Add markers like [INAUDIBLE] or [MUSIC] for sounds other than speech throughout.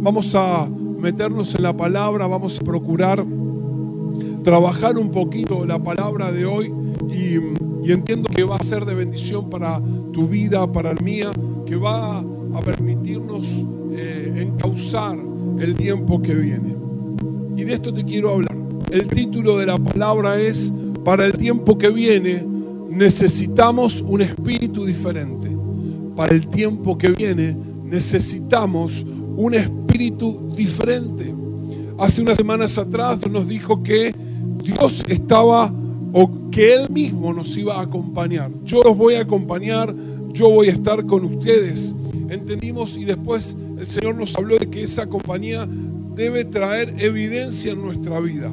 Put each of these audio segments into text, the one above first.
vamos a meternos en la palabra, vamos a procurar trabajar un poquito la palabra de hoy y, entiendo que va a ser de bendición para tu vida, para la mía, que va a permitirnos eh, encauzar el tiempo que viene. Y de esto te quiero hablar. El título de la palabra es, para el tiempo que viene necesitamos un espíritu diferente. Para el tiempo que viene necesitamos un espíritu diferente. Hace unas semanas atrás nos dijo que Dios estaba o que Él mismo nos iba a acompañar. Yo los voy a acompañar, yo voy a estar con ustedes. Entendimos y después el Señor nos habló de que esa compañía debe traer evidencia en nuestra vida.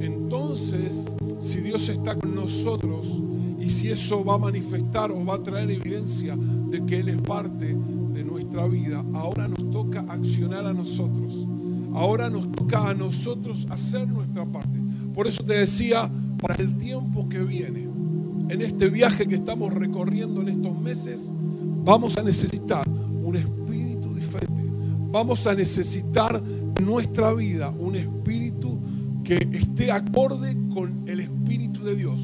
Entonces, si Dios está con nosotros y si eso va a manifestar o va a traer evidencia de que Él es parte de nuestra vida, ahora nos toca accionar a nosotros. Ahora nos toca a nosotros hacer nuestra parte. Por eso te decía, para el tiempo que viene, en este viaje que estamos recorriendo en estos meses, vamos a necesitar un espíritu diferente. Vamos a necesitar en nuestra vida un espíritu que esté acorde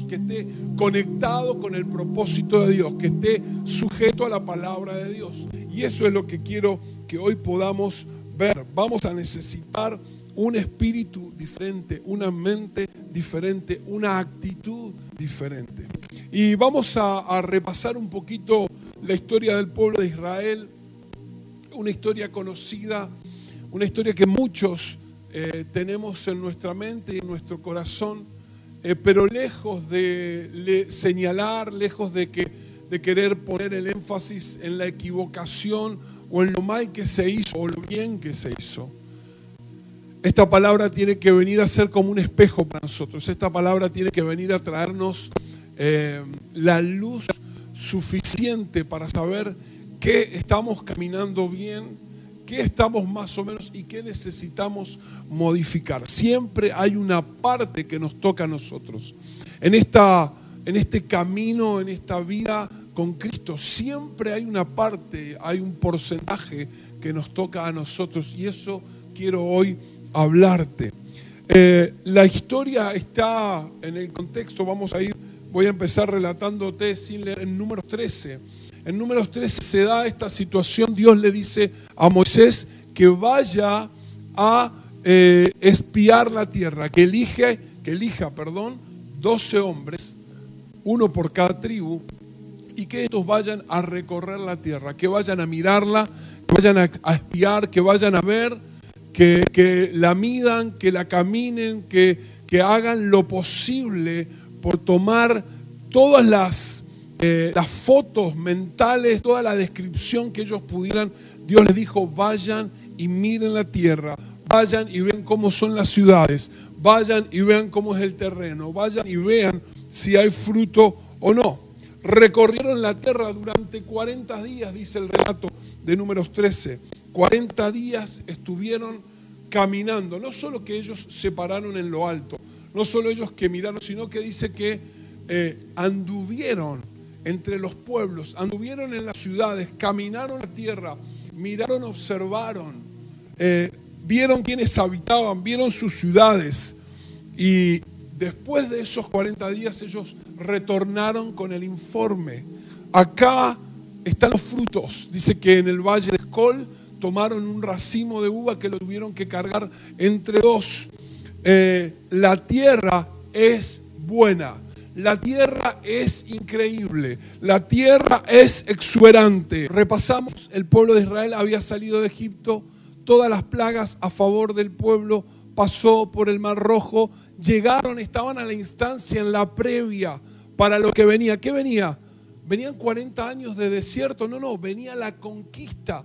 Que esté conectado con el propósito de Dios, que esté sujeto a la palabra de Dios. Y eso es lo que quiero que hoy podamos ver. Vamos a necesitar un espíritu diferente, una mente diferente, una actitud diferente. Y vamos a, repasar un poquito la historia del pueblo de Israel, una historia conocida, una historia que muchos eh, tenemos en nuestra mente y en nuestro corazón, eh, pero lejos de señalar, lejos de, que, de querer poner el énfasis en la equivocación o en lo mal que se hizo o lo bien que se hizo. Esta palabra tiene que venir a ser como un espejo para nosotros. Esta palabra tiene que venir a traernos eh, la luz suficiente para saber qué estamos caminando bien, qué estamos más o menos y qué necesitamos modificar. Siempre hay una parte que nos toca a nosotros. En, esta, en este camino, en esta vida con Cristo, siempre hay una parte, hay un porcentaje que nos toca a nosotros y eso quiero hoy hablarte. Eh, la historia está en el contexto, vamos a ir, voy a empezar relatándote sin leer en números 13. En números 13 se da esta situación, Dios le dice a Moisés que vaya a eh, espiar la tierra, que elige, que elija, perdón, 12 hombres, uno por cada tribu, y que estos vayan a recorrer la tierra, que vayan a mirarla, que vayan a espiar, que vayan a ver que, la midan, que la caminen, que, que, hagan lo posible por tomar todas las, eh, las fotos mentales, toda la descripción que ellos pudieran. Dios les dijo, vayan y miren la tierra, vayan y vean cómo son las ciudades, vayan y vean cómo es el terreno, vayan y vean si hay fruto o no. Recorrieron la tierra durante 40 días, dice el relato de números 13. 40 días estuvieron caminando. No solo que ellos se pararon en lo alto, no solo ellos que miraron, sino que dice que eh, anduvieron entre los pueblos, anduvieron en las ciudades, caminaron la tierra, miraron, observaron, eh, vieron quienes habitaban, vieron sus ciudades. Y después de esos 40 días ellos retornaron con el informe. Acá están los frutos. Dice que en el valle de Escol tomaron un racimo de uva que lo tuvieron que cargar entre dos. Eh, la tierra es buena. La tierra es increíble, la tierra es exuberante. Repasamos, el pueblo de Israel había salido de Egipto, todas las plagas a favor del pueblo, pasó por el Mar Rojo, llegaron, estaban a la instancia en la previa para lo que venía. ¿Qué venía? Venían 40 años de desierto, no, no, venía la conquista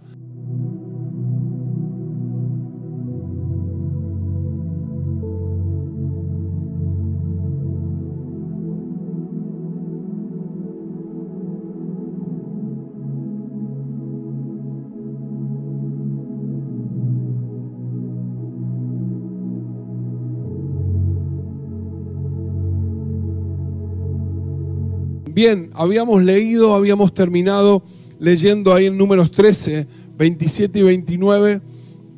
Bien, habíamos leído, habíamos terminado leyendo ahí en números 13, 27 y 29,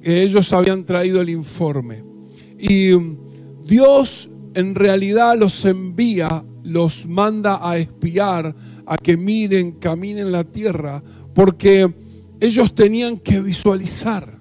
ellos habían traído el informe. Y Dios en realidad los envía, los manda a espiar, a que miren, caminen la tierra, porque ellos tenían que visualizar,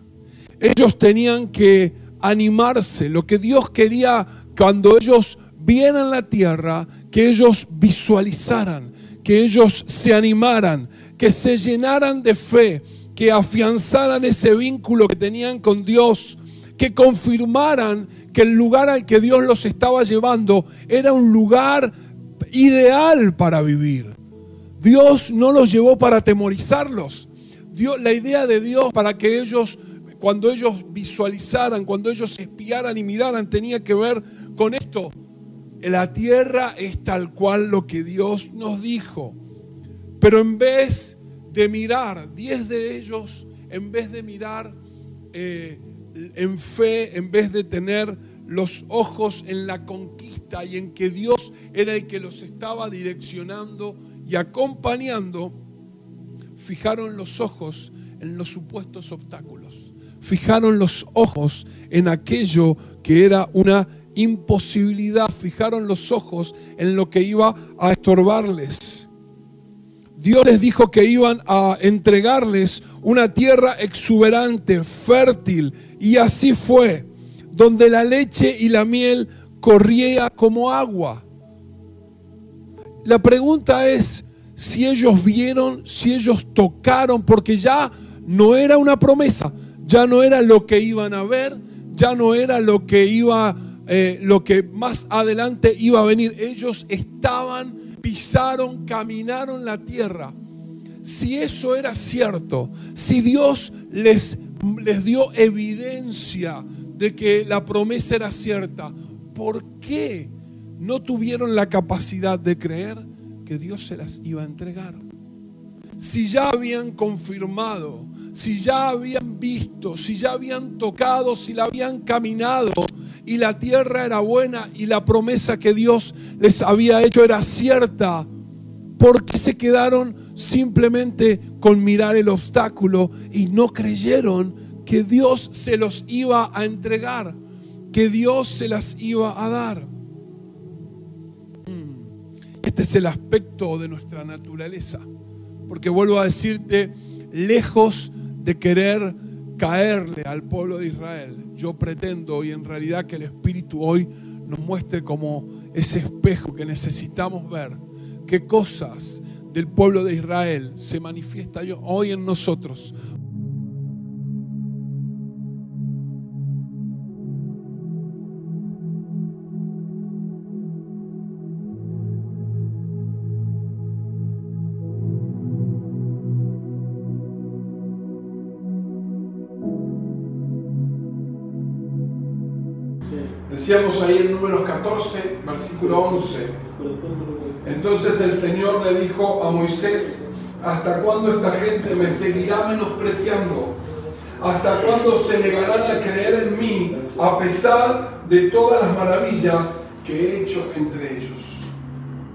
ellos tenían que animarse. Lo que Dios quería cuando ellos vieran la tierra, que ellos visualizaran, que ellos se animaran, que se llenaran de fe, que afianzaran ese vínculo que tenían con Dios, que confirmaran que el lugar al que Dios los estaba llevando era un lugar ideal para vivir. Dios no los llevó para atemorizarlos. Dios, la idea de Dios para que ellos, cuando ellos visualizaran, cuando ellos espiaran y miraran, tenía que ver con esto. La tierra es tal cual lo que Dios nos dijo. Pero en vez de mirar, diez de ellos, en vez de mirar eh, en fe, en vez de tener los ojos en la conquista y en que Dios era el que los estaba direccionando y acompañando, fijaron los ojos en los supuestos obstáculos. Fijaron los ojos en aquello que era una imposibilidad. Fijaron los ojos en lo que iba a estorbarles. Dios les dijo que iban a entregarles una tierra exuberante, fértil, y así fue, donde la leche y la miel corría como agua. La pregunta es si ellos vieron, si ellos tocaron, porque ya no era una promesa, ya no era lo que iban a ver, ya no era lo que iba, eh, lo que más adelante iba a venir. Ellos estaban pisaron, caminaron la tierra. Si eso era cierto, si Dios les, les dio evidencia de que la promesa era cierta, ¿por qué no tuvieron la capacidad de creer que Dios se las iba a entregar? Si ya habían confirmado, si ya habían visto, si ya habían tocado, si la habían caminado, y la tierra era buena y la promesa que Dios les había hecho era cierta. ¿Por qué se quedaron simplemente con mirar el obstáculo y no creyeron que Dios se los iba a entregar, que Dios se las iba a dar? Mm. Este es el aspecto de nuestra naturaleza. Porque vuelvo a decirte, lejos de querer caerle al pueblo de Israel, yo pretendo y en realidad que el Espíritu hoy nos muestre como ese espejo que necesitamos ver, qué cosas del pueblo de Israel se manifiesta hoy en nosotros Decíamos ahí en números 14, versículo 11. Entonces el Señor le dijo a Moisés, ¿hasta cuándo esta gente me seguirá menospreciando? ¿Hasta cuándo se negarán a creer en mí a pesar de todas las maravillas que he hecho entre ellos?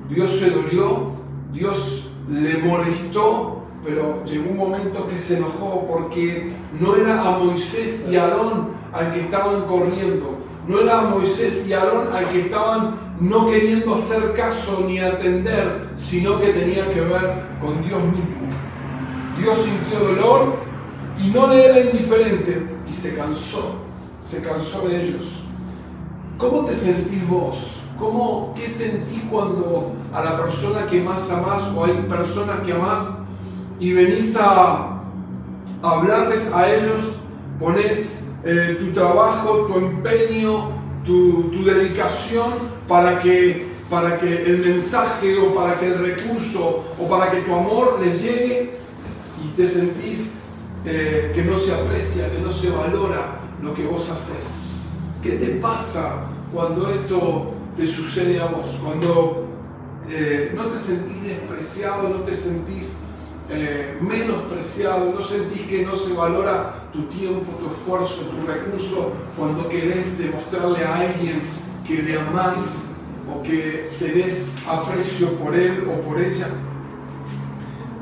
Dios se dolió, Dios le molestó, pero llegó un momento que se enojó porque no era a Moisés y a Aarón al que estaban corriendo, no era Moisés y Aarón al que estaban no queriendo hacer caso ni atender, sino que tenía que ver con Dios mismo. Dios sintió dolor y no le era indiferente y se cansó, se cansó de ellos. ¿Cómo te sentís vos? ¿Cómo, ¿Qué sentís cuando a la persona que más amás o hay personas que amás y venís a hablarles a ellos, pones eh, tu trabajo, tu empeño, tu, dedicación para que, para que el mensaje o para que el recurso o para que tu amor les llegue y te sentís eh, que no se aprecia, que no se valora lo que vos haces. ¿Qué te pasa cuando esto te sucede a vos? Cuando eh, no te sentís despreciado, no te sentís eh, menospreciado, no sentís que no se valora tu tiempo, tu esfuerzo, tu recurso cuando querés demostrarle a alguien que le amás o que tenés aprecio por él o por ella.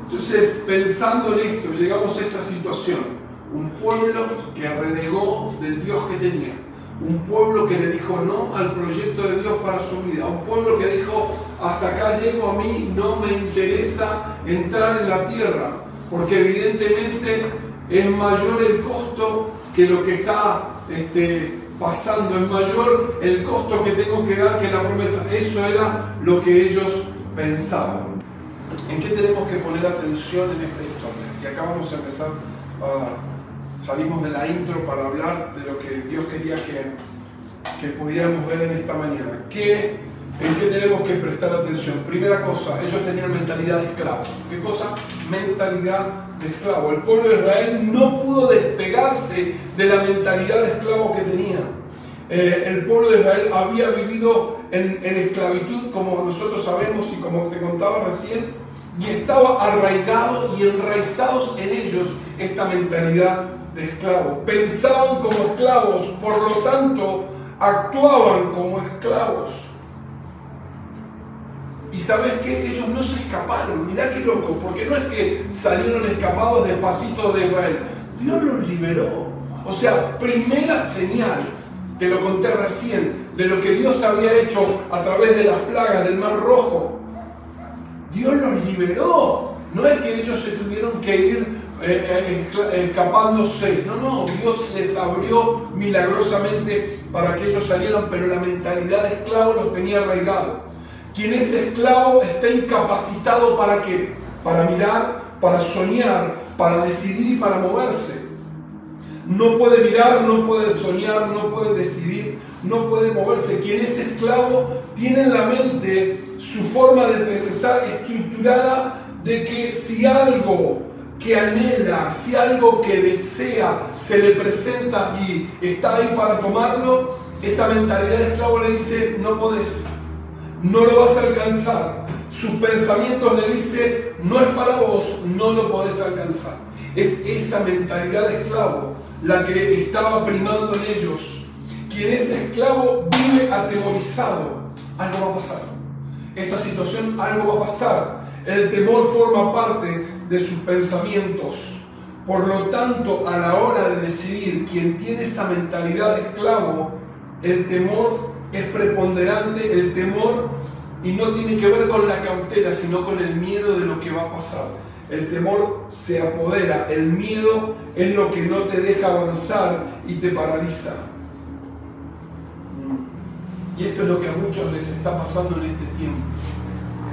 Entonces, pensando en esto, llegamos a esta situación. Un pueblo que renegó del Dios que tenía. Un pueblo que le dijo no al proyecto de Dios para su vida. Un pueblo que dijo, hasta acá llego a mí, no me interesa entrar en la tierra, porque evidentemente es mayor el costo que lo que está este, pasando, es mayor el costo que tengo que dar que la promesa. Eso era lo que ellos pensaban. ¿En qué tenemos que poner atención en esta historia? Y acá vamos a empezar, salimos de la intro para hablar de lo que Dios quería que, que pudiéramos ver en esta mañana. ¿Qué, ¿En qué tenemos que prestar atención? Primera cosa, ellos tenían mentalidad de esclavo. ¿Qué cosa? Mentalidad de esclavo. El pueblo de Israel no pudo despegarse de la mentalidad de esclavo que tenía. Eh, el pueblo de Israel había vivido en, en, esclavitud, como nosotros sabemos y como te contaba recién, y estaba arraigado y enraizados en ellos esta mentalidad de esclavo. Pensaban como esclavos, por lo tanto, actuaban como esclavos. Y sabes que ellos no se escaparon, mirá qué loco, porque no es que salieron escapados del pasito de Israel, Dios los liberó. O sea, primera señal, te lo conté recién, de lo que Dios había hecho a través de las plagas del Mar Rojo. Dios los liberó. No es que ellos se tuvieron que ir eh, eh, escapándose. No, no, Dios les abrió milagrosamente para que ellos salieran, pero la mentalidad de esclavo los tenía arraigado. Quien es esclavo está incapacitado para qué? Para mirar, para soñar, para decidir y para moverse. No puede mirar, no puede soñar, no puede decidir, no puede moverse. Quien es esclavo tiene en la mente su forma de pensar estructurada de que si algo que anhela, si algo que desea se le presenta y está ahí para tomarlo, esa mentalidad de esclavo le dice, no podés, no lo vas a alcanzar. Sus pensamientos le dice, no es para vos, no lo podés alcanzar. Es esa mentalidad de esclavo la que estaba primando en ellos. Quien es esclavo vive atemorizado. Algo va a pasar. Esta situación, algo va a pasar. El temor forma parte de sus pensamientos. Por lo tanto, a la hora de decidir quien tiene esa mentalidad de esclavo, el temor es preponderante, el temor, y no tiene que ver con la cautela, sino con el miedo de lo que va a pasar. El temor se apodera, el miedo es lo que no te deja avanzar y te paraliza. Y esto es lo que a muchos les está pasando en este tiempo.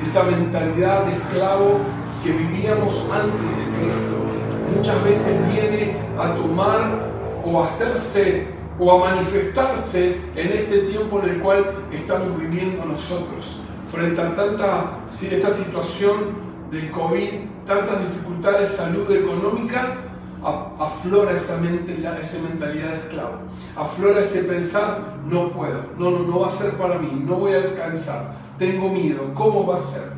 Esa mentalidad de esclavo que vivíamos antes de Cristo muchas veces viene a tomar o a hacerse o a manifestarse en este tiempo en el cual estamos viviendo nosotros. Frente a tanta, esta situación del COVID, tantas dificultades de salud económica, aflora esa, mente, esa mentalidad de esclavo. Aflora ese pensar, no puedo, no, no, no va a ser para mí, no voy a alcanzar, tengo miedo, ¿cómo va a ser?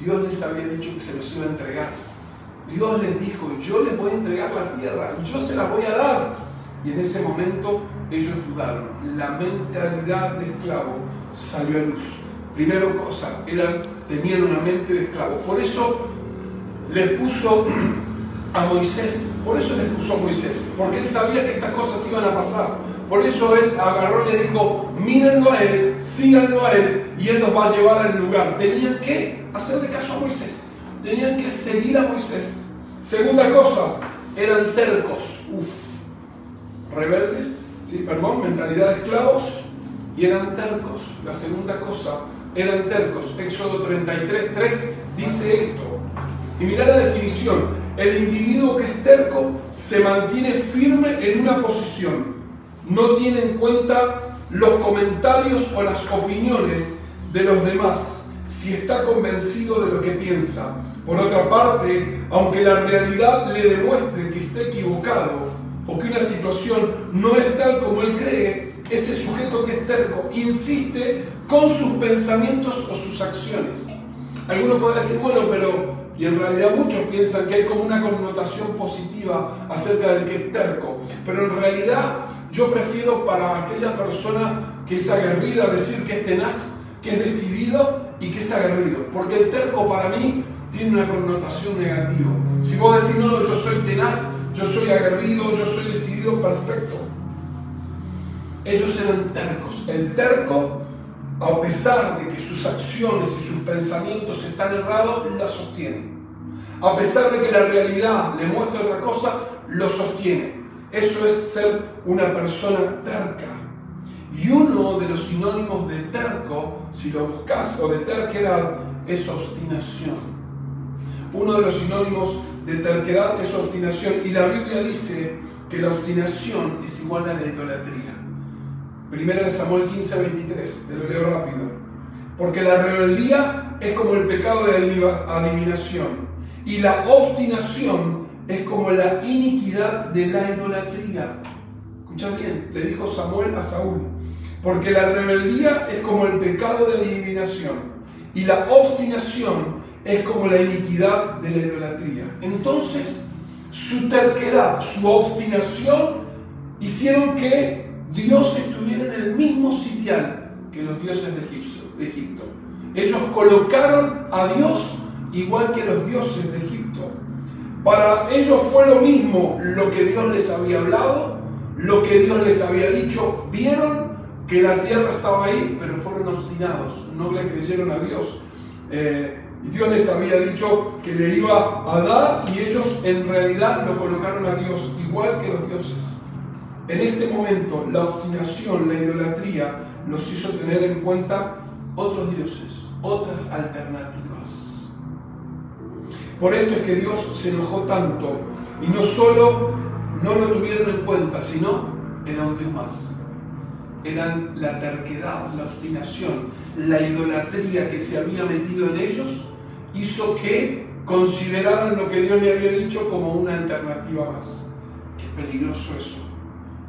Dios les había dicho que se los iba a entregar. Dios les dijo, yo les voy a entregar la tierra, yo se la voy a dar. Y en ese momento ellos dudaron. La mentalidad de esclavo salió a luz. Primero cosa, eran, tenían una mente de esclavo. Por eso les puso a Moisés, por eso les puso a Moisés, porque él sabía que estas cosas iban a pasar. Por eso él agarró y le dijo, mírenlo a él, síganlo a él, y él los va a llevar al lugar. Tenían que hacerle caso a Moisés, tenían que seguir a Moisés. Segunda cosa, eran tercos, uf, rebeldes, sí, perdón, mentalidad de esclavos, y eran tercos. La segunda cosa, eran tercos. Éxodo 33, 3 dice esto. Y mira la definición. El individuo que es terco se mantiene firme en una posición. No tiene en cuenta los comentarios o las opiniones de los demás si está convencido de lo que piensa. Por otra parte, aunque la realidad le demuestre que está equivocado o que una situación no es tal como él cree, ese sujeto que es terco insiste con sus pensamientos o sus acciones. Algunos pueden decir, bueno, pero, y en realidad muchos piensan que hay como una connotación positiva acerca del que es terco, pero en realidad yo prefiero para aquella persona que es aguerrida decir que es tenaz, que es decidido y que es aguerrido, porque el terco para mí tiene una connotación negativa. Si vos decís, no, yo soy tenaz, yo soy aguerrido, yo soy decidido, perfecto. Ellos eran tercos. El terco, a pesar de que sus acciones y sus pensamientos están errados, la sostiene. A pesar de que la realidad le muestra otra cosa, lo sostiene. Eso es ser una persona terca. Y uno de los sinónimos de terco, si lo buscas, o de terquedad, es obstinación. Uno de los sinónimos de terquedad es obstinación. Y la Biblia dice que la obstinación es igual a la idolatría. Primera de Samuel 15, 23, te lo leo rápido. Porque la rebeldía es como el pecado de adivinación y la obstinación es como la iniquidad de la idolatría. Escucha bien, le dijo Samuel a Saúl, porque la rebeldía es como el pecado de adivinación y la obstinación es como la iniquidad de la idolatría. Entonces, su terquedad, su obstinación hicieron que Dios estuviera en el mismo sitial que los dioses de Egipto. Ellos colocaron a Dios igual que los dioses de Egipto. Para ellos fue lo mismo lo que Dios les había hablado, lo que Dios les había dicho. Vieron que la tierra estaba ahí, pero fueron obstinados, no le creyeron a Dios. Eh, Dios les había dicho que le iba a dar y ellos en realidad lo colocaron a Dios igual que los dioses. En este momento la obstinación, la idolatría, los hizo tener en cuenta otros dioses, otras alternativas. Por esto es que Dios se enojó tanto y no solo no lo tuvieron en cuenta, sino un Dios más. Eran la terquedad, la obstinación, la idolatría que se había metido en ellos, hizo que consideraran lo que Dios le había dicho como una alternativa más. Qué peligroso eso,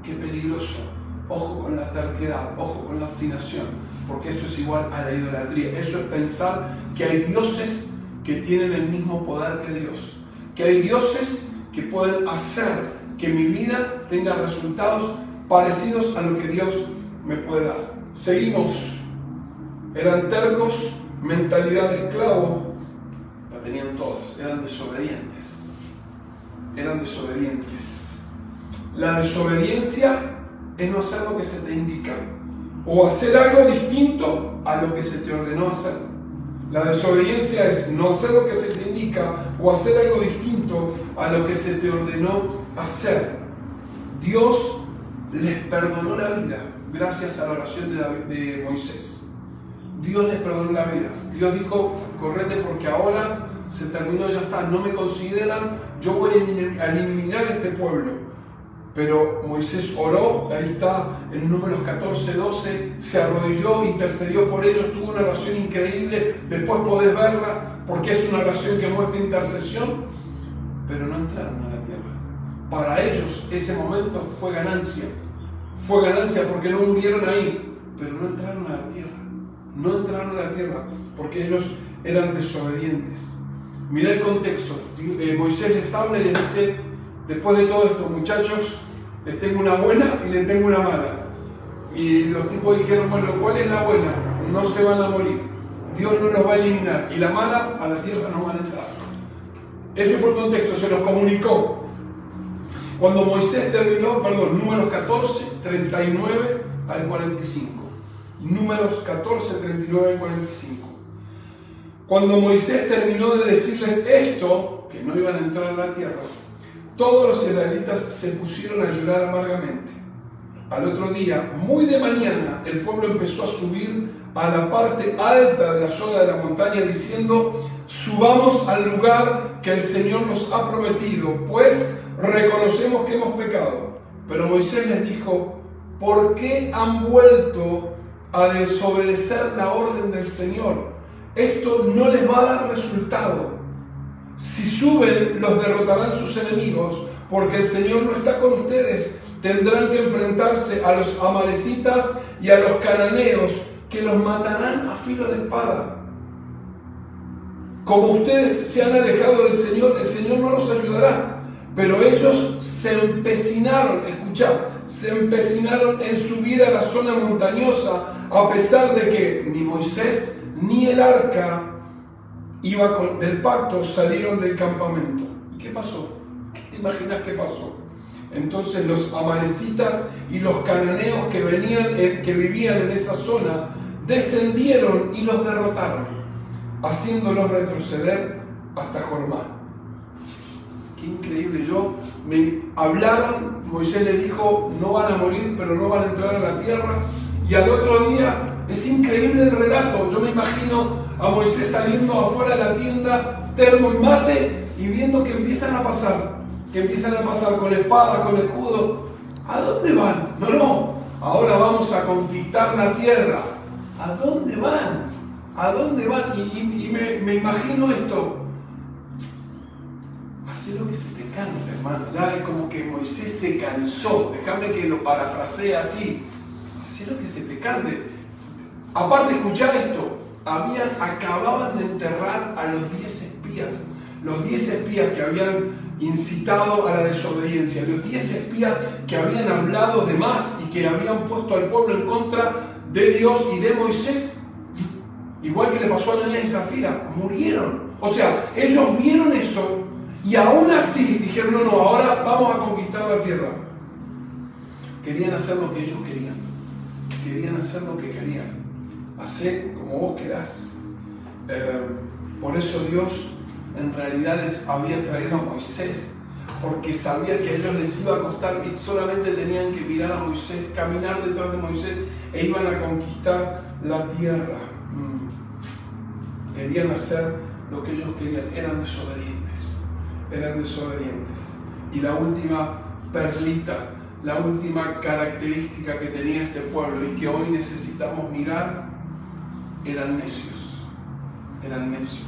qué peligroso. Ojo con la terquedad, ojo con la obstinación, porque eso es igual a la idolatría. Eso es pensar que hay dioses que tienen el mismo poder que Dios. Que hay dioses que pueden hacer que mi vida tenga resultados parecidos a lo que Dios me dar. Seguimos. Eran tercos, mentalidad de esclavo, la tenían todos, eran desobedientes. Eran desobedientes. La desobediencia es no hacer lo que se te indica o hacer algo distinto a lo que se te ordenó hacer. La desobediencia es no hacer lo que se te indica o hacer algo distinto a lo que se te ordenó hacer. Dios les perdonó la vida gracias a la oración de, Moisés. Dios les perdonó la vida. Dios dijo, correte porque ahora se terminó, ya está, no me consideran, yo voy a eliminar este pueblo. Pero Moisés oró, ahí está en números 14, 12, se arrodilló, intercedió por ellos, tuvo una oración increíble, después podés verla porque es una oración que muestra intercesión, pero no entraron a la tierra. Para ellos ese momento fue ganancia, fue ganancia porque no murieron ahí, pero no entraron a la tierra, no entraron a la tierra porque ellos eran desobedientes. Mira el contexto, eh, Moisés les habla y les dice, después de todo esto, muchachos, les tengo una buena y les tengo una mala. Y los tipos dijeron, bueno, ¿cuál es la buena? No se van a morir. Dios no los va a eliminar. Y la mala, a la tierra no van a entrar. Ese fue el contexto, se los comunicó. Cuando Moisés terminó, perdón, números 14, 39 al 45. Números 14, 39 al 45. Cuando Moisés terminó de decirles esto, que no iban a entrar a la tierra, todos los israelitas se pusieron a llorar amargamente. Al otro día, muy de mañana, el pueblo empezó a subir a la parte alta de la zona de la montaña diciendo, subamos al lugar que el Señor nos ha prometido, pues reconocemos que hemos pecado. Pero Moisés les dijo, ¿por qué han vuelto a desobedecer la orden del Señor? Esto no les va a dar resultado. Si suben, los derrotarán sus enemigos, porque el Señor no está con ustedes. Tendrán que enfrentarse a los amalecitas y a los cananeos, que los matarán a filo de espada. Como ustedes se han alejado del Señor, el Señor no los ayudará. Pero ellos se empecinaron, escuchad, se empecinaron en subir a la zona montañosa, a pesar de que ni Moisés ni el arca iba con, del pacto salieron del campamento. ¿Y qué pasó? ¿Qué te imaginas qué pasó? Entonces los amalecitas y los cananeos que, venían, que vivían en esa zona descendieron y los derrotaron, haciéndolos retroceder hasta Jormá. Qué increíble. Yo me hablaron, Moisés le dijo, no van a morir, pero no van a entrar a la tierra. Y al otro día, es increíble el relato. Yo me imagino a Moisés saliendo afuera de la tienda, termo y mate, y viendo que empiezan a pasar, que empiezan a pasar con espada, con escudo. ¿A dónde van? No, no. Ahora vamos a conquistar la tierra. ¿A dónde van? ¿A dónde van? Y, me, me imagino esto hace lo que se te canta, hermano. Ya es como que Moisés se cansó. Déjame que lo parafrasee así. Hace lo que se te cante. Aparte, escuchar esto. Habían, acababan de enterrar a los diez espías. Los diez espías que habían incitado a la desobediencia. Los diez espías que habían hablado de más y que habían puesto al pueblo en contra de Dios y de Moisés. Igual que le pasó a Ananías y Zafira, murieron. O sea, ellos vieron eso y aún así dijeron, no, no, ahora vamos a conquistar la tierra. Querían hacer lo que ellos querían. Querían hacer lo que querían. Hacer como vos querás. Eh, por eso Dios en realidad les había traído a Moisés, porque sabía que a ellos les iba a costar y solamente tenían que mirar a Moisés, caminar detrás de Moisés e iban a conquistar la tierra. Mm. Querían hacer lo que ellos querían, eran desobedientes eran desobedientes. Y la última perlita, la última característica que tenía este pueblo y que hoy necesitamos mirar, eran necios. Eran necios.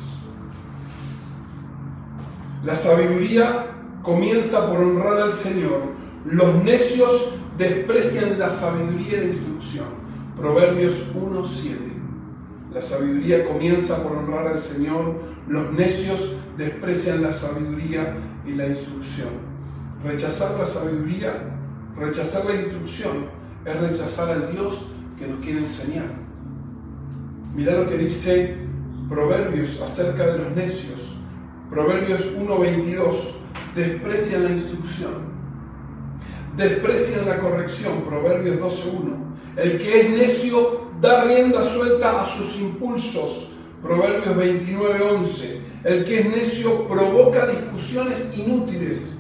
La sabiduría comienza por honrar al Señor. Los necios desprecian la sabiduría y la instrucción. Proverbios 1.7. La sabiduría comienza por honrar al Señor, los necios desprecian la sabiduría y la instrucción. Rechazar la sabiduría, rechazar la instrucción, es rechazar al Dios que nos quiere enseñar. Mira lo que dice Proverbios acerca de los necios. Proverbios 1.22. Desprecian la instrucción. Desprecian la corrección. Proverbios 12.1. El que es necio da rienda suelta a sus impulsos. Proverbios 29:11. El que es necio provoca discusiones inútiles.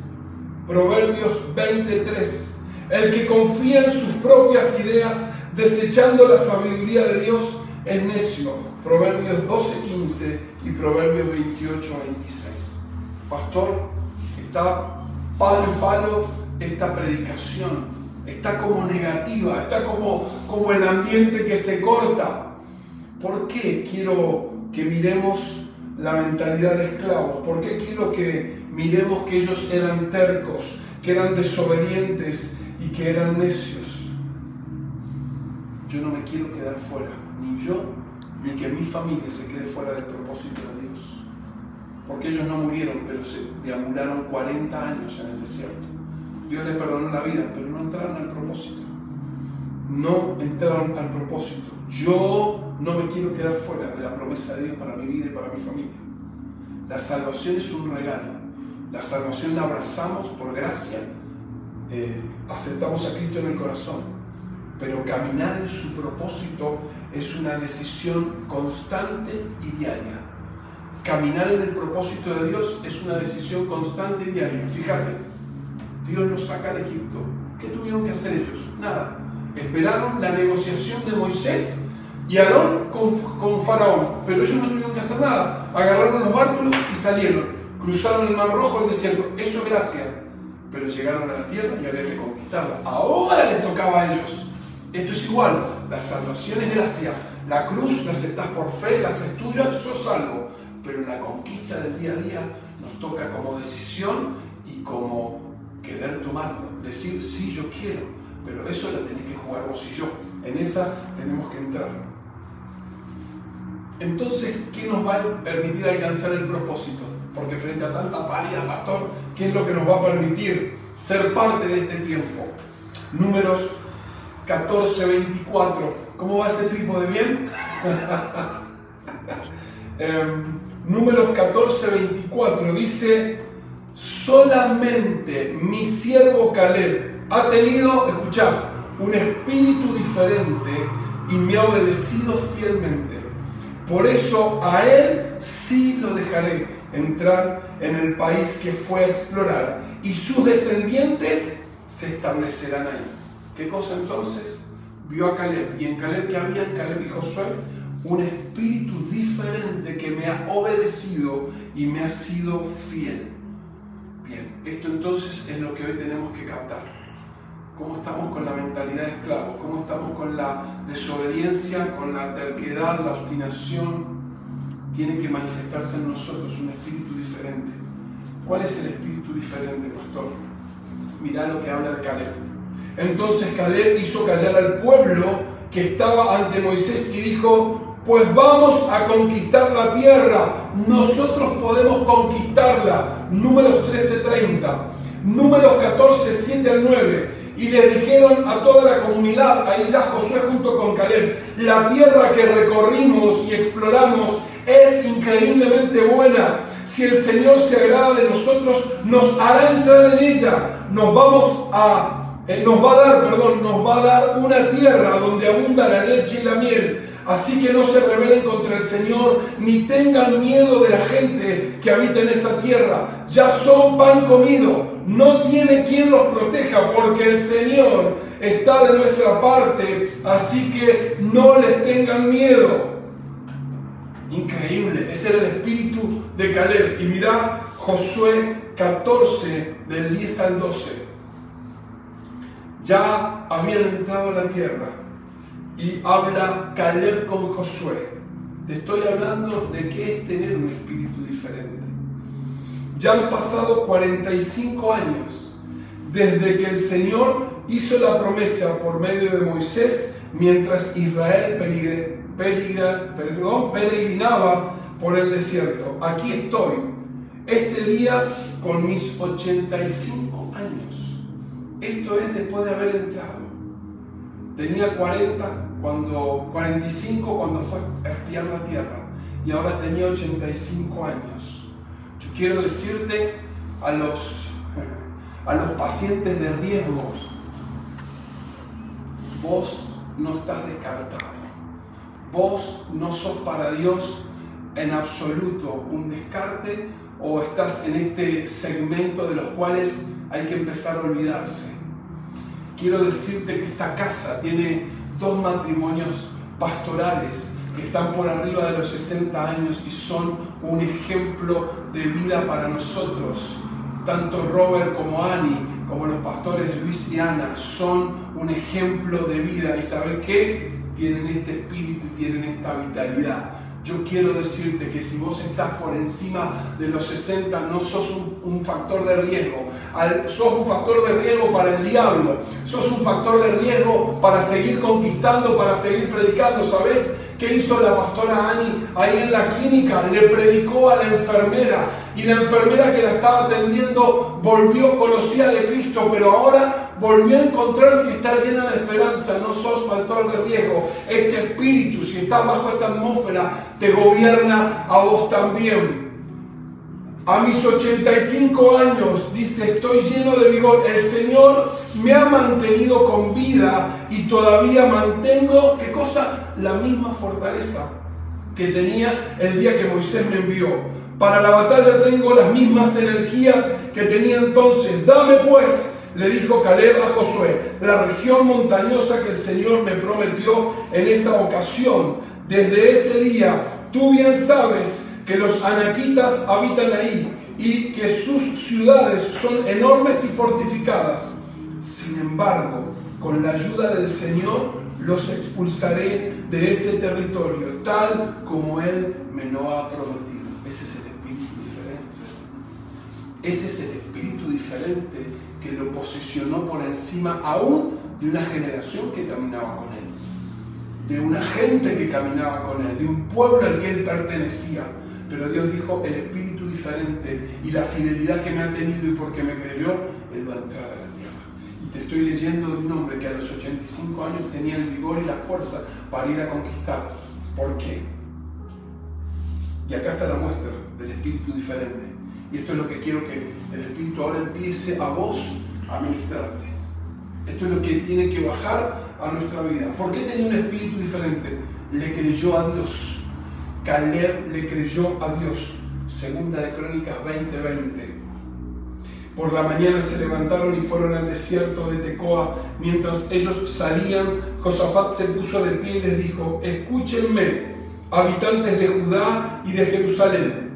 Proverbios 23. El que confía en sus propias ideas, desechando la sabiduría de Dios, es necio. Proverbios 12:15 y Proverbios 28:26. Pastor, está palo palo esta predicación está como negativa, está como, como el ambiente que se corta. ¿Por qué quiero que miremos la mentalidad de esclavos? ¿Por qué quiero que miremos que ellos eran tercos, que eran desobedientes y que eran necios? Yo no me quiero quedar fuera, ni yo, ni que mi familia se quede fuera del propósito de Dios. Porque ellos no murieron, pero se deambularon 40 años en el desierto Dios les perdonó la vida, pero no entraron al propósito. No entraron al propósito. Yo no me quiero quedar fuera de la promesa de Dios para mi vida y para mi familia. La salvación es un regalo. La salvación la abrazamos por gracia. Eh, aceptamos a Cristo en el corazón. Pero caminar en su propósito es una decisión constante y diaria. Caminar en el propósito de Dios es una decisión constante y diaria. Fíjate, Dios los saca de Egipto. ¿Qué tuvieron que hacer ellos? Nada. Esperaron la negociación de Moisés y Aarón con, Faraón. Pero ellos no tuvieron que hacer nada. Agarraron los bártulos y salieron. Cruzaron el Mar Rojo, el desierto. Eso es gracia. Pero llegaron a la tierra y había que conquistarla. Ahora les tocaba a ellos. Esto es igual. La salvación es gracia. La cruz la aceptás por fe, la haces tuya, sos salvo. Pero la conquista del día a día nos toca como decisión y como querer tomarlo, decir sí yo quiero, pero eso la tenés que jugar vos y yo. En esa tenemos que entrar. Entonces, ¿qué nos va a permitir alcanzar el propósito? Porque frente a tanta pálida, pastor, ¿qué es lo que nos va a permitir ser parte de este tiempo? Números 14, 24. ¿Cómo va ese de bien? [LAUGHS] em, números 14, 24, dice, solamente mi siervo Caleb ha tenido, escuchad, un espíritu diferente y me ha obedecido fielmente. Por eso a él sí lo dejaré entrar en el país que fue a explorar y sus descendientes se establecerán ahí. ¿Qué cosa entonces? Vio a Caleb y en Caleb que había en Caleb y un espíritu diferente que me ha obedecido y me ha sido fiel. Esto entonces es lo que hoy tenemos que captar cómo estamos con la mentalidad de esclavos, cómo estamos con la desobediencia, con la terquedad, la obstinación. Tiene que manifestarse en nosotros un espíritu diferente. ¿Cuál es el espíritu diferente, pastor? Mirá lo que habla de Caleb. Entonces Caleb hizo callar al pueblo que estaba ante Moisés y dijo, pues vamos a conquistar la tierra, nosotros podemos conquistarla. Números 13:30, números 14, 7 al 9 y le dijeron a toda la comunidad, ahí ya Josué junto con Caleb, la tierra que recorrimos y exploramos es increíblemente buena. Si el Señor se agrada de nosotros, nos hará entrar en ella. Nos vamos a, eh, nos va a dar, perdón, nos va a dar una tierra donde abunda la leche y la miel. Así que no se rebelen contra el Señor, ni tengan miedo de la gente que habita en esa tierra. Ya son pan comido no tiene quien los proteja porque el Señor está de nuestra parte, así que no les tengan miedo. Increíble, ese era el espíritu de Caleb. Y mirá Josué 14, del 10 al 12. Ya habían entrado a la tierra y habla Caleb con Josué. Te estoy hablando de qué es tener un espíritu diferente. Ya han pasado 45 años desde que el Señor hizo la promesa por medio de Moisés mientras Israel peregrinaba por el desierto. Aquí estoy, este día con mis 85 años. Esto es después de haber entrado. Tenía 40 cuando 45 cuando fue a espiar la tierra y ahora tenía 85 años. Yo quiero decirte a los, [LAUGHS] a los pacientes de riesgo, vos no estás descartado. Vos no sos para Dios en absoluto un descarte o estás en este segmento de los cuales hay que empezar a olvidarse. Quiero decirte que esta casa tiene dos matrimonios pastorales que están por arriba de los 60 años y son un ejemplo de vida para nosotros. Tanto Robert como Annie, como los pastores Luis y Ana, son un ejemplo de vida. ¿Y saben qué? Tienen este espíritu y tienen esta vitalidad. Yo quiero decirte que si vos estás por encima de los 60, no sos un, factor de riesgo. sos un factor de riesgo para el diablo. Sos un factor de riesgo para seguir conquistando, para seguir predicando. ¿Sabes? ¿Qué hizo la pastora Ani ahí en la clínica? Le predicó a la enfermera y la enfermera que la estaba atendiendo volvió, conocida de Cristo, pero ahora volvió a encontrarse y está llena de esperanza. No sos factor de riesgo. Este espíritu, si estás bajo esta atmósfera, te gobierna a vos también. A mis 85 años, dice, estoy lleno de vigor. El Señor me ha mantenido con vida y todavía mantengo, ¿qué cosa? La misma fortaleza que tenía el día que Moisés me envió. Para la batalla tengo las mismas energías que tenía entonces. Dame pues, le dijo Caleb a Josué, la región montañosa que el Señor me prometió en esa ocasión. Desde ese día, tú bien sabes que los anaquitas habitan ahí y que sus ciudades son enormes y fortificadas. Sin embargo, con la ayuda del Señor los expulsaré de ese territorio, tal como Él me lo ha prometido. Ese es el espíritu diferente. Ese es el espíritu diferente que lo posicionó por encima aún de una generación que caminaba con Él, de una gente que caminaba con Él, de un pueblo al que Él pertenecía pero Dios dijo, el espíritu diferente y la fidelidad que me ha tenido y porque me creyó, Él va a entrar a la tierra. Y te estoy leyendo de un hombre que a los 85 años tenía el vigor y la fuerza para ir a conquistar. ¿Por qué? Y acá está la muestra del espíritu diferente. Y esto es lo que quiero que el espíritu ahora empiece a vos a ministrarte. Esto es lo que tiene que bajar a nuestra vida. ¿Por qué tenía un espíritu diferente? Le creyó a Dios. Caleb le creyó a Dios. Segunda de Crónicas 20:20. Por la mañana se levantaron y fueron al desierto de Tecoa. Mientras ellos salían, Josafat se puso de pie y les dijo, escúchenme, habitantes de Judá y de Jerusalén.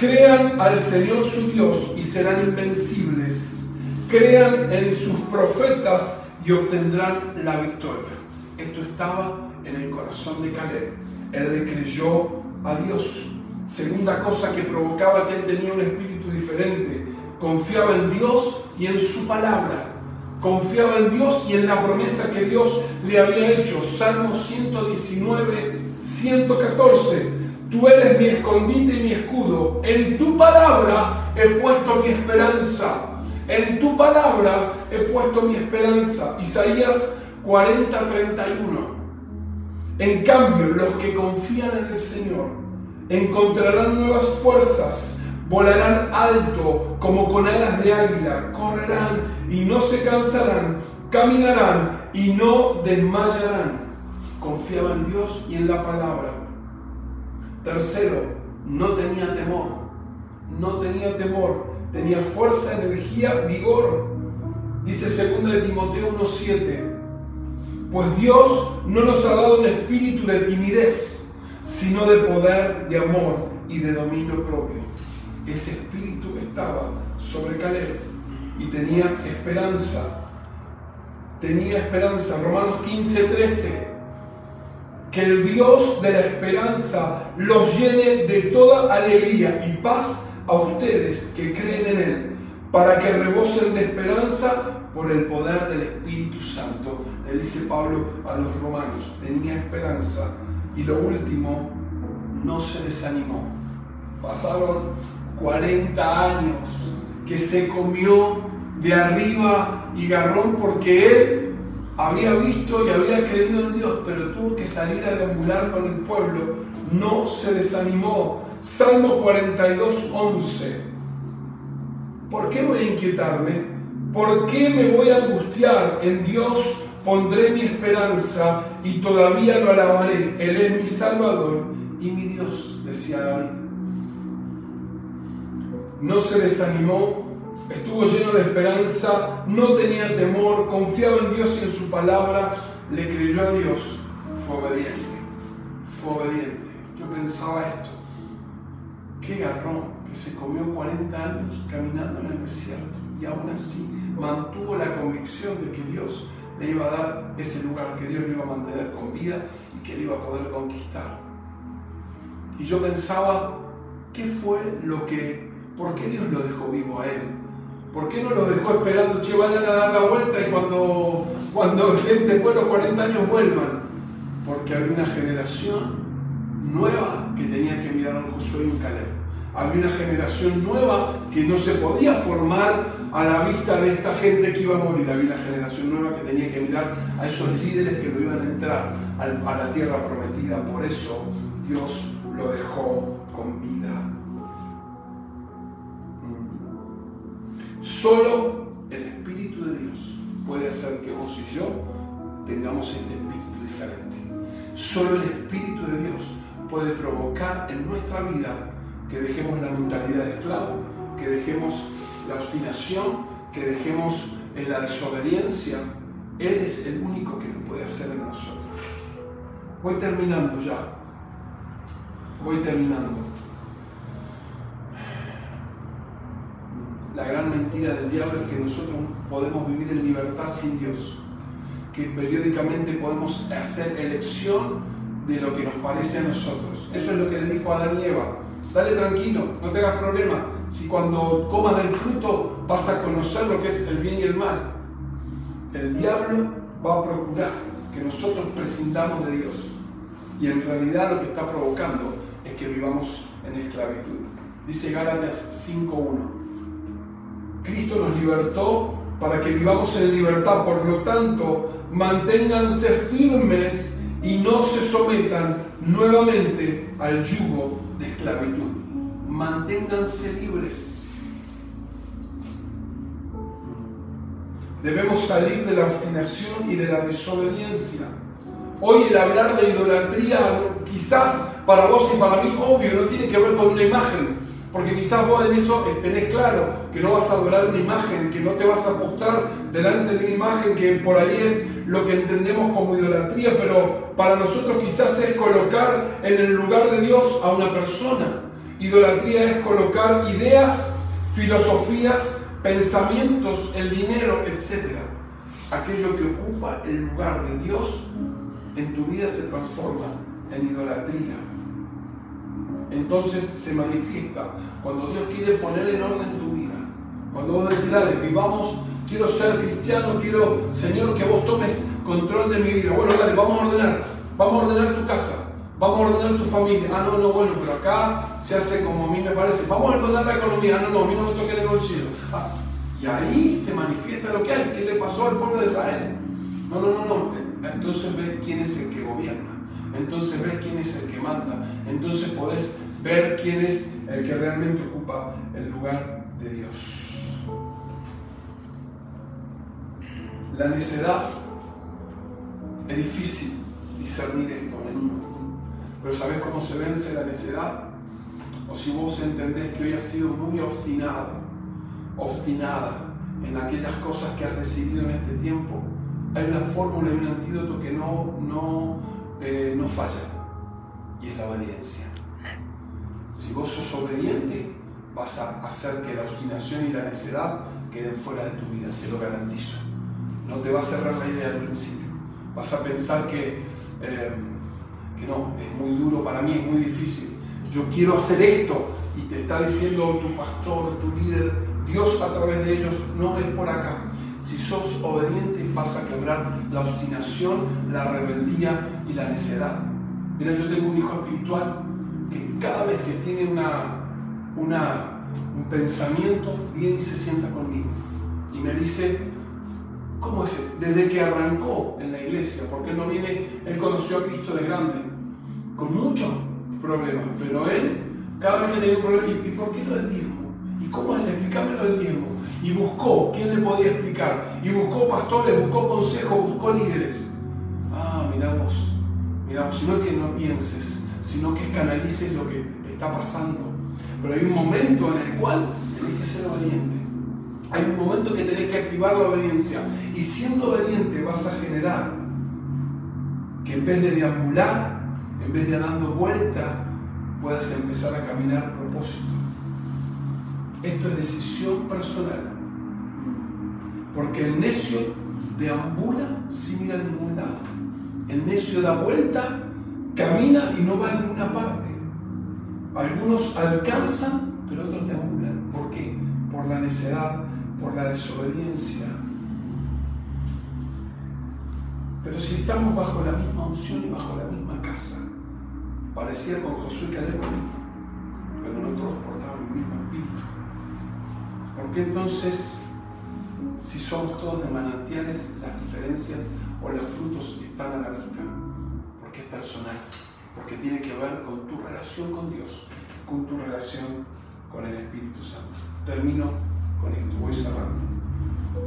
Crean al Señor su Dios y serán invencibles. Crean en sus profetas y obtendrán la victoria. Esto estaba en el corazón de Caleb. Él le creyó a Dios. Segunda cosa que provocaba que él tenía un espíritu diferente confiaba en Dios y en su palabra. Confiaba en Dios y en la promesa que Dios le había hecho. Salmo 119, 114. Tú eres mi escondite y mi escudo. En tu palabra he puesto mi esperanza. En tu palabra he puesto mi esperanza. Isaías 40, 31. En cambio, los que confían en el Señor encontrarán nuevas fuerzas volarán alto como con alas de águila, correrán y no se cansarán, caminarán y no desmayarán. Confiaba en Dios y en la palabra. Tercero, no tenía temor, no tenía temor, tenía fuerza, energía, vigor. Dice 2 de Timoteo 1.7, pues Dios no nos ha dado un espíritu de timidez, sino de poder, de amor y de dominio propio ese espíritu estaba sobre Caleb y tenía esperanza. Tenía esperanza. Romanos 15, 13. Que el Dios de la esperanza los llene de toda alegría y paz a ustedes que creen en Él, para que rebosen de esperanza por el poder del Espíritu Santo. Le dice Pablo a los romanos, tenía esperanza. Y lo último, no se desanimó. Pasaron 40 años, que se comió de arriba y garrón porque él había visto y había creído en Dios, pero tuvo que salir a deambular con el pueblo. No se desanimó. Salmo 42, 11. ¿Por qué voy a inquietarme? ¿Por qué me voy a angustiar? En Dios pondré mi esperanza y todavía lo alabaré. Él es mi Salvador y mi Dios, decía David no se desanimó, estuvo lleno de esperanza, no tenía temor, confiaba en Dios y en su palabra, le creyó a Dios, fue obediente, fue obediente. Yo pensaba esto, qué garrón que se comió 40 años caminando en el desierto y aún así mantuvo la convicción de que Dios le iba a dar ese lugar, que Dios le iba a mantener con vida y que él iba a poder conquistar. Y yo pensaba, ¿qué fue lo que ¿Por qué Dios lo dejó vivo a él? ¿Por qué no lo dejó esperando, che, vayan a dar la vuelta y cuando, cuando [LAUGHS] después de los 40 años vuelvan? Porque había una generación nueva que tenía que mirar a un Josué y un Caleb. Había una generación nueva que no se podía formar a la vista de esta gente que iba a morir. Había una generación nueva que tenía que mirar a esos líderes que no iban a entrar a la tierra prometida. Por eso Dios lo dejó Solo el Espíritu de Dios puede hacer que vos y yo tengamos este espíritu diferente. Solo el Espíritu de Dios puede provocar en nuestra vida que dejemos la mentalidad de esclavo, que dejemos la obstinación, que dejemos en la desobediencia. Él es el único que lo puede hacer en nosotros. Voy terminando ya. Voy terminando. La gran mentira del diablo es que nosotros podemos vivir en libertad sin Dios, que periódicamente podemos hacer elección de lo que nos parece a nosotros. Eso es lo que le dijo a Adán y Eva. Dale tranquilo, no tengas problema. Si cuando comas del fruto vas a conocer lo que es el bien y el mal. El diablo va a procurar que nosotros prescindamos de Dios. Y en realidad lo que está provocando es que vivamos en esclavitud. Dice Gálatas 5.1. Cristo nos libertó para que vivamos en libertad. Por lo tanto, manténganse firmes y no se sometan nuevamente al yugo de esclavitud. Manténganse libres. Debemos salir de la obstinación y de la desobediencia. Hoy el hablar de idolatría, quizás para vos y para mí, obvio, no tiene que ver con una imagen, porque quizás vos en eso tenés claro que no vas a adorar una imagen, que no te vas a postrar delante de una imagen que por ahí es lo que entendemos como idolatría, pero para nosotros quizás es colocar en el lugar de Dios a una persona. Idolatría es colocar ideas, filosofías, pensamientos, el dinero, etc. Aquello que ocupa el lugar de Dios en tu vida se transforma en idolatría. Entonces se manifiesta cuando Dios quiere poner en orden tu vida. Cuando vos decís, dale, vivamos, quiero ser cristiano, quiero, Señor, que vos tomes control de mi vida. Bueno, dale, vamos a ordenar, vamos a ordenar tu casa, vamos a ordenar tu familia. Ah, no, no, bueno, pero acá se hace como a mí me parece. Vamos a ordenar la economía. Ah, no, no, a mí no me toque el bolsillo. Ah, y ahí se manifiesta lo que hay. ¿Qué le pasó al pueblo de Israel? No, no, no, no entonces ves quién es el que gobierna, entonces ves quién es el que manda, entonces podés ver quién es el que realmente ocupa el lugar de Dios. La necedad es difícil discernir esto en uno, pero ¿sabes cómo se vence la necedad? O si vos entendés que hoy has sido muy obstinado, obstinada en aquellas cosas que has decidido en este tiempo, hay una fórmula y un antídoto que no, no, eh, no falla, y es la obediencia. Si vos sos obediente, vas a hacer que la obstinación y la necedad queden fuera de tu vida, te lo garantizo. No te va a cerrar la idea al principio. Vas a pensar que, eh, que no, es muy duro para mí, es muy difícil. Yo quiero hacer esto y te está diciendo tu pastor, tu líder, Dios a través de ellos, no es por acá si sos obediente vas a quebrar la obstinación, la rebeldía y la necedad. Mira, yo tengo un hijo espiritual que cada vez que tiene una, una, un pensamiento, viene y se sienta conmigo. Y me dice, ¿cómo es? Desde que arrancó en la iglesia, porque él no viene, él conoció a Cristo de grande, con muchos problemas, pero él, cada vez que tenía un problema, ¿y, por qué lo del diezmo? ¿Y cómo es? Explícame lo del diezmo y buscó quién le podía explicar. Y buscó pastores, buscó consejos, buscó líderes. Ah, mira vos, mira vos, no es que no pienses, sino que canalices lo que te está pasando. Pero hay un momento en el cual tenés que ser obediente. Hay un momento que tenés que activar la obediencia. Y siendo obediente vas a generar que en vez de deambular, en vez de dando vuelta, puedas empezar a caminar propósito. Esto es decisión personal. Porque el necio deambula sin ir a ningún lado. El necio da vuelta, camina y no va a ninguna parte. Algunos alcanzan, pero otros deambulan. ¿Por qué? Por la necedad, por la desobediencia. Pero si estamos bajo la misma unción y bajo la misma casa, parecía con Josué y Caleb pero no todos portaban el mismo espíritu. ¿Por qué entonces, si somos todos de manantiales, las diferencias o los frutos están a la vista? Porque es personal, porque tiene que ver con tu relación con Dios, con tu relación con el Espíritu Santo. Termino con esto, voy cerrando.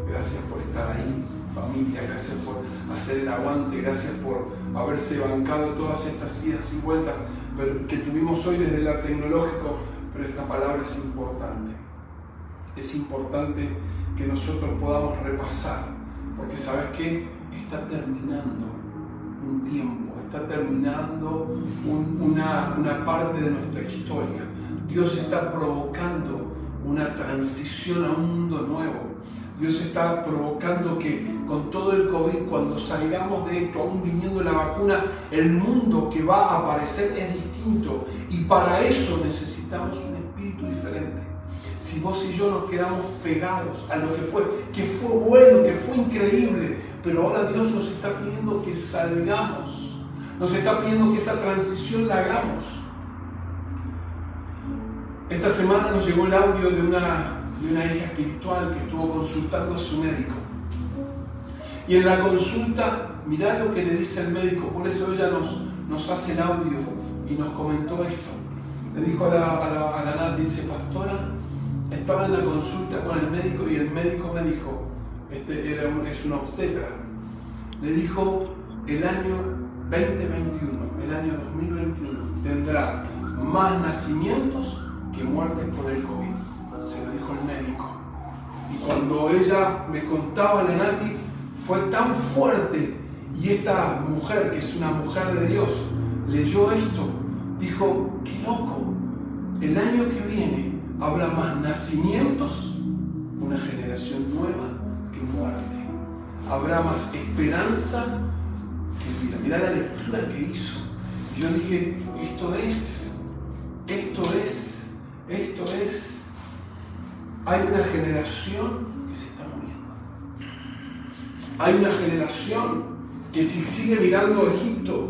Gracias por estar ahí, familia, gracias por hacer el aguante, gracias por haberse bancado todas estas idas y vueltas que tuvimos hoy desde el tecnológico, pero esta palabra es importante es importante que nosotros podamos repasar, porque sabes que está terminando un tiempo, está terminando una, una parte de nuestra historia. Dios está provocando una transición a un mundo nuevo. Dios está provocando que con todo el COVID, cuando salgamos de esto, aún viniendo la vacuna, el mundo que va a aparecer es distinto. Y para eso necesitamos un espíritu diferente si vos y yo nos quedamos pegados a lo que fue, que fue bueno, que fue increíble, pero ahora Dios nos está pidiendo que salgamos, nos está pidiendo que esa transición la hagamos. Esta semana nos llegó el audio de una, de una hija espiritual que estuvo consultando a su médico. Y en la consulta, mirá lo que le dice el médico, por eso ella nos, nos hace el audio y nos comentó esto. Le dijo a la, a la, Nat, dice, pastora, estaba en la consulta con el médico y el médico me dijo, este era es una obstetra, le dijo, el año 2021, el año 2021, tendrá más nacimientos que muertes por el COVID. Se lo dijo el médico. Y cuando ella me contaba la Nati, fue tan fuerte. Y esta mujer, que es una mujer de Dios, leyó esto. Dijo, qué loco, el año que viene habrá más nacimientos, una generación nueva, que muerte. Habrá más esperanza que vida. Mirá la lectura que hizo. Yo dije, esto es, esto es, esto es. Hay una generación que se está muriendo. Hay una generación que si sigue mirando Egipto,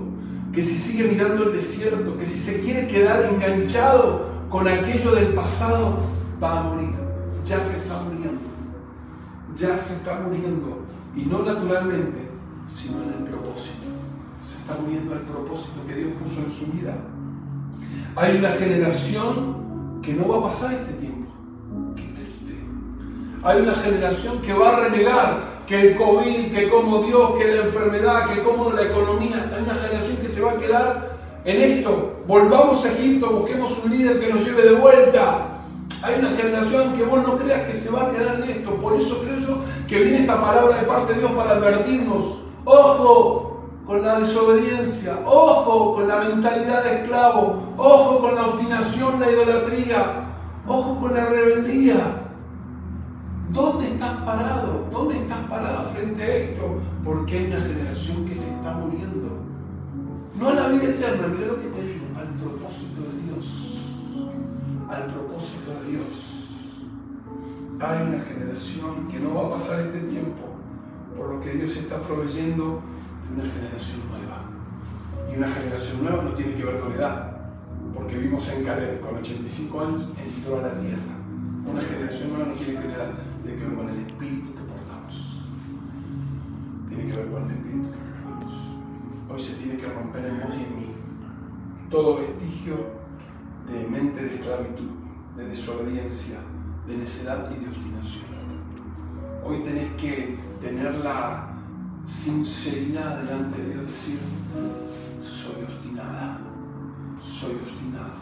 que si sigue mirando el desierto, que si se quiere quedar enganchado con aquello del pasado, va a morir. Ya se está muriendo. Ya se está muriendo. Y no naturalmente, sino en el propósito está muriendo el propósito que Dios puso en su vida. Hay una generación que no va a pasar este tiempo. Qué triste. Hay una generación que va a renegar que el COVID, que como Dios, que la enfermedad, que como la economía. Hay una generación que se va a quedar en esto. Volvamos a Egipto, busquemos un líder que nos lleve de vuelta. Hay una generación que vos no creas que se va a quedar en esto. Por eso creo yo que viene esta palabra de parte de Dios para advertirnos. Ojo, con la desobediencia, ojo con la mentalidad de esclavo, ojo con la obstinación, la idolatría, ojo con la rebeldía. ¿Dónde estás parado? ¿Dónde estás parado frente a esto? Porque hay una generación que se está muriendo. No a la vida eterna, mira lo que te digo, al propósito de Dios. Al propósito de Dios. Hay una generación que no va a pasar este tiempo por lo que Dios está proveyendo una generación nueva. Y una generación nueva no tiene que ver con edad, porque vimos en Caleb, con 85 años, entró a la tierra. Una generación nueva no tiene que ver, tiene que ver con el espíritu que portamos. Tiene que ver con el espíritu que. Hoy se tiene que romper en vos y en mí todo vestigio de mente de esclavitud, de desobediencia, de necedad y de obstinación. Hoy tenés que tener la sinceridad delante de Dios, decir, soy obstinada, soy obstinado,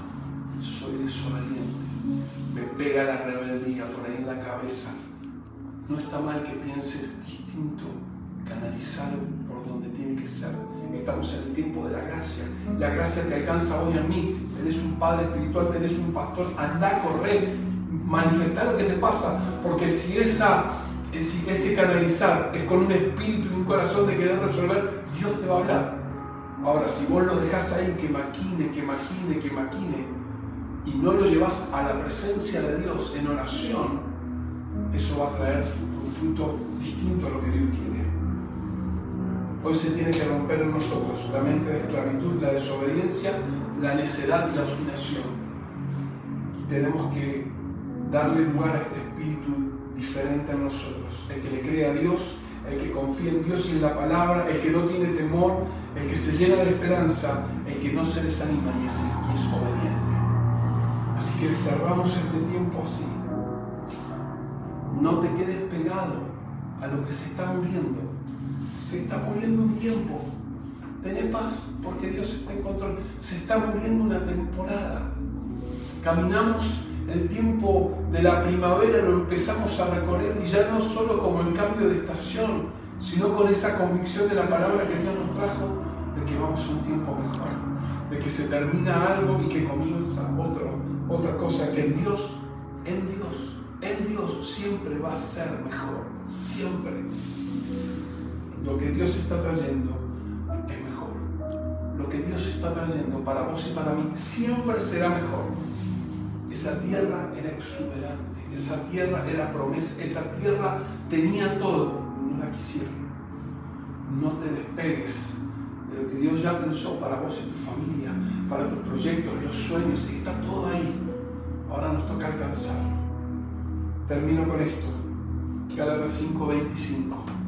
soy desobediente, me pega la rebeldía por ahí en la cabeza. No está mal que pienses distinto, canalizarlo por donde tiene que ser. Estamos en el tiempo de la gracia. La gracia te alcanza hoy a mí. Tenés un padre espiritual, tenés un pastor. Anda a correr, manifestar lo que te pasa. Porque si esa ese canalizar es con un espíritu y un corazón de querer resolver, Dios te va a hablar. Ahora, si vos lo dejas ahí que maquine, que maquine, que maquine, y no lo llevas a la presencia de Dios en oración, eso va a traer un fruto distinto a lo que Dios quiere. Hoy se tiene que romper en nosotros la mente de esclavitud, la desobediencia, la necedad y la obstinación. Y tenemos que darle lugar a este espíritu diferente a nosotros. El que le cree a Dios, el que confía en Dios y en la palabra, el que no tiene temor, el que se llena de esperanza, el que no se desanima y es, obediente. Así que cerramos este tiempo así. No te quedes pegado a lo que se está muriendo. Se está muriendo un tiempo. Ten paz porque Dios está en control. Se está muriendo una temporada. Caminamos el tiempo de la primavera lo empezamos a recorrer y ya no solo como el cambio de estación, sino con esa convicción de la palabra que Dios nos trajo de que vamos un tiempo mejor, de que se termina algo y que comienza otra cosa, que en Dios, en Dios, en Dios siempre va a ser mejor, siempre. Lo que Dios está trayendo es mejor. Lo que Dios está trayendo para vos y para mí siempre será mejor esa tierra era exuberante, esa tierra era promesa, esa tierra tenía todo, no la quisieron. No te despegues de lo que Dios ya pensó para vos y tu familia, para tus proyectos, los sueños, está todo ahí. Ahora nos toca alcanzar. Termino con esto. Gálatas 5:25.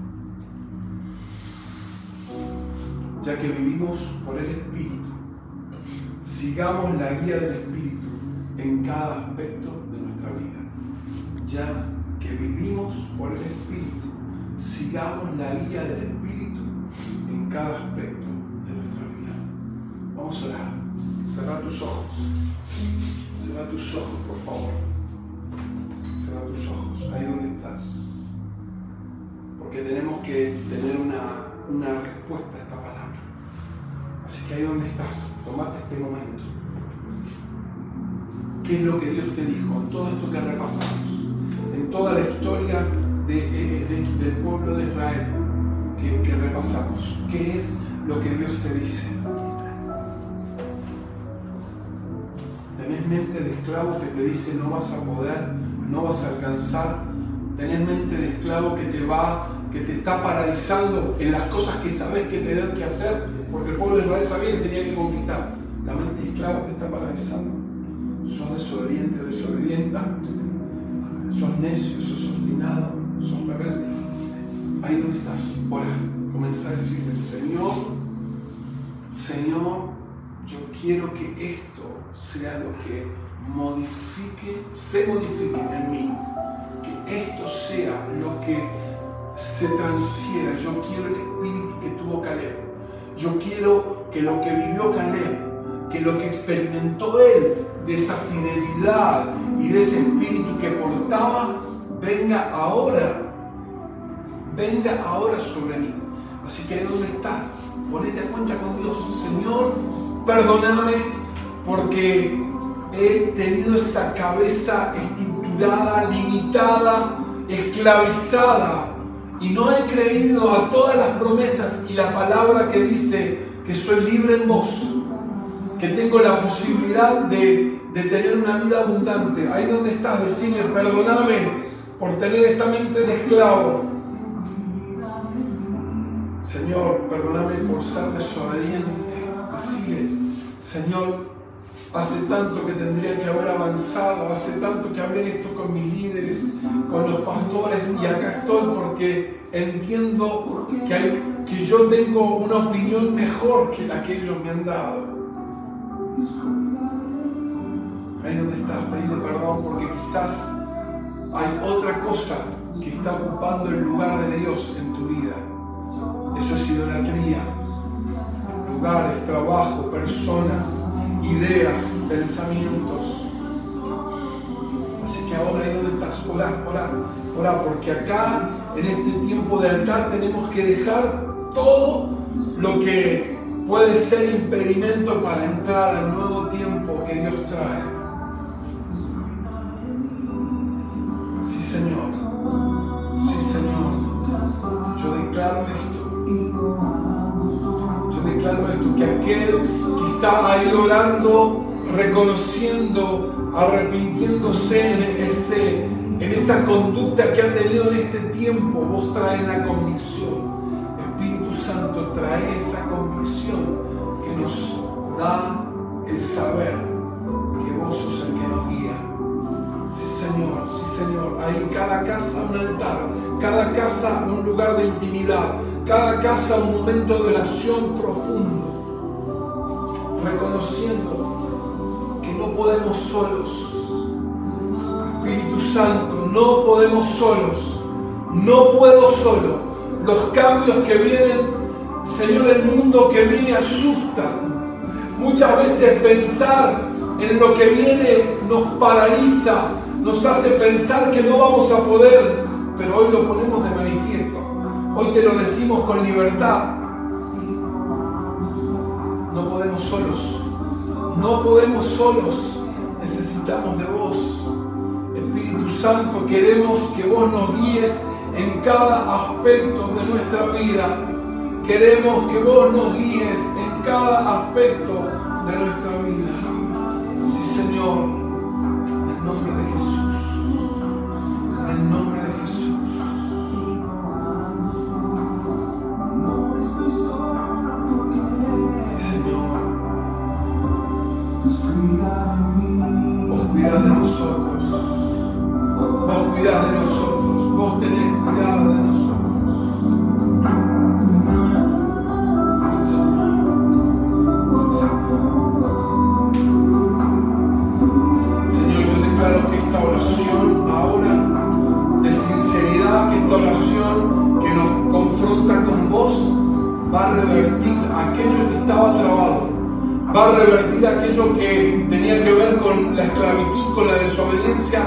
Ya que vivimos por el Espíritu, sigamos la guía del Espíritu en cada aspecto de nuestra vida. Ya que vivimos por el Espíritu, sigamos la guía del Espíritu en cada aspecto de nuestra vida. Vamos a orar. Cerra tus ojos. Cerra tus ojos, por favor. Cerra tus ojos. Ahí donde estás. Porque tenemos que tener una, una respuesta a esta palabra. Que ahí donde estás, tomate este momento. ¿Qué es lo que Dios te dijo en todo esto que repasamos? En toda la historia de, del pueblo de Israel que, que repasamos. ¿Qué es lo que Dios te dice? tenés mente de esclavo que te dice no vas a poder, no vas a alcanzar, tenés mente de esclavo que te va, que te está paralizando en las cosas que sabes que tener que hacer, porque el pueblo de Israel sabía que tenía que conquistar. La mente de esclavo te está paralizando. Sos desobediente o desobedienta, sos necio, sos obstinado, sos rebelde. Ahí donde estás, ahora comenzar a decirle, Señor, Señor, yo quiero que esto sea lo que modifique, se modifique en mí. Que esto sea lo que se transfiera. Yo quiero el espíritu que tuvo Caleb. Yo quiero que lo que vivió Caleb, que lo que experimentó él de esa fidelidad y de ese espíritu que portaba, venga ahora. Venga ahora sobre mí. Así que ¿dónde estás? Ponete a cuenta con Dios. Señor, perdóname porque he tenido esa cabeza estructurada, limitada, esclavizada y no he creído a todas las promesas y la palabra que dice que soy libre en vos, que tengo la posibilidad de, tener una vida abundante. Ahí donde estás, decirle, perdóname por tener esta mente de esclavo. Señor, perdóname por ser desobediente. Decirle, Señor, Hace tanto que tendría que haber avanzado, hace tanto que hablé esto con mis líderes, con los pastores y acá estoy porque entiendo que, yo tengo una opinión mejor que la que ellos me han dado. Ahí donde estás, pedile perdón porque quizás hay otra cosa que está ocupando el lugar de Dios en tu vida. Eso es idolatría. Lugares, trabajo, personas ideas, pensamientos. Así que ahora ahí donde estás, orá, orá, orá, porque acá en este tiempo de altar tenemos que dejar todo lo que puede ser impedimento para entrar al nuevo tiempo que Dios trae. Sí, Señor. Sí, Señor. Yo declaro esto. Yo declaro esto, que aquel está ahí orando, reconociendo, arrepintiéndose en, ese, en esa conducta que ha tenido en este tiempo, vos traes la convicción. Espíritu Santo trae esa convicción que nos da el saber que vos sos el que nos guía. Sí, Señor, sí, Señor. Hay cada casa un altar, cada casa un lugar de intimidad, cada casa un momento de oración profundo reconociendo que no podemos solos. Espíritu Santo, no podemos solos. No puedo solo. Los cambios que vienen, Señor, el mundo que viene asusta. Muchas veces pensar en lo que viene nos paraliza, nos hace pensar que no vamos a poder, pero hoy lo ponemos de manifiesto. Hoy te lo decimos con libertad no podemos solos. No podemos solos. Necesitamos de vos. Espíritu Santo, queremos que vos nos guíes en cada aspecto de nuestra vida. Queremos que vos nos guíes en cada aspecto de nuestra vida. Sí, Señor. de nosotros, vos tenés cuidado de nosotros. Señor, yo declaro que esta oración ahora de sinceridad, que esta oración que nos confronta con vos, va a revertir aquello que estaba trabado, va a revertir aquello que tenía que ver con la esclavitud, con la desobediencia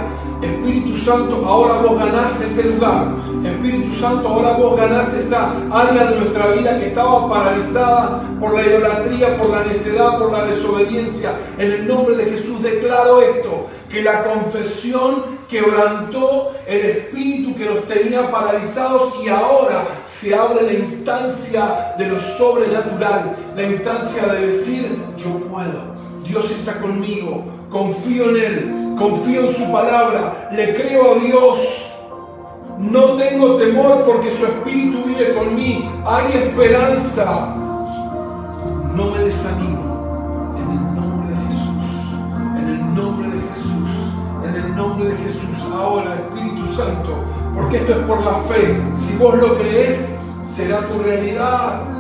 Espíritu Santo, ahora vos ganás ese lugar. Espíritu Santo, ahora vos ganás esa área de nuestra vida que estaba paralizada por la idolatría, por la necedad, por la desobediencia. En el nombre de Jesús declaro esto, que la confesión quebrantó el espíritu que los tenía paralizados y ahora se abre la instancia de lo sobrenatural, la instancia de decir, yo puedo, Dios está conmigo, confío en Él, confío en su palabra, le creo a Dios. No tengo temor porque su espíritu vive conmigo. Hay esperanza. No me desanimo. En el nombre de Jesús. En el nombre de Jesús. En el nombre de Jesús. Ahora, Espíritu Santo. Porque esto es por la fe. Si vos lo crees, será tu realidad.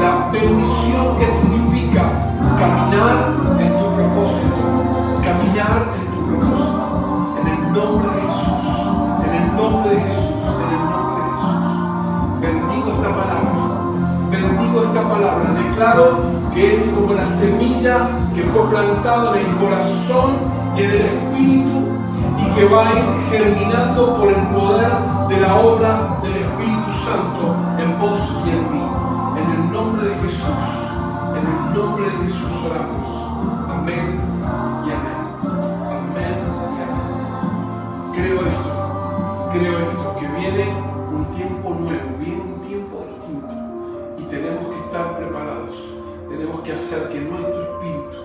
La bendición que significa caminar en tu propósito. Caminar en tu propósito. En el nombre de Jesús. En el nombre de Jesús. En el nombre de Jesús. Bendigo esta palabra. Bendigo esta palabra. Declaro que es como la semilla que fue plantada en el corazón y en el espíritu y que va a ir germinando por el poder de la obra del Espíritu Santo en vos y en nombre de Jesús oramos. Amén y amén. Amén y amén. Creo esto. Creo esto. Que viene un tiempo nuevo. Viene un tiempo distinto. Y tenemos que estar preparados. Tenemos que hacer que nuestro espíritu,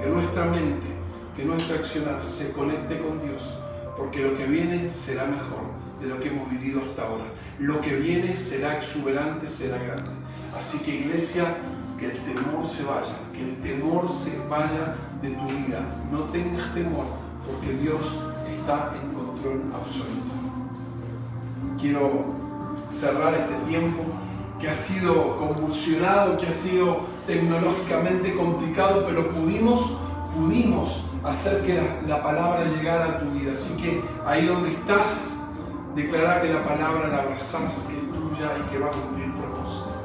que nuestra mente, que nuestra accionar se conecte con Dios. Porque lo que viene será mejor de lo que hemos vivido hasta ahora. Lo que viene será exuberante, será grande. Así que iglesia, que el temor se vaya, que el temor se vaya de tu vida. No tengas temor, porque Dios está en control absoluto. Quiero cerrar este tiempo que ha sido convulsionado, que ha sido tecnológicamente complicado, pero pudimos, pudimos hacer que la, la palabra llegara a tu vida. Así que ahí donde estás, declara que la palabra la abrazás, que es tuya y que va a cumplir propósito.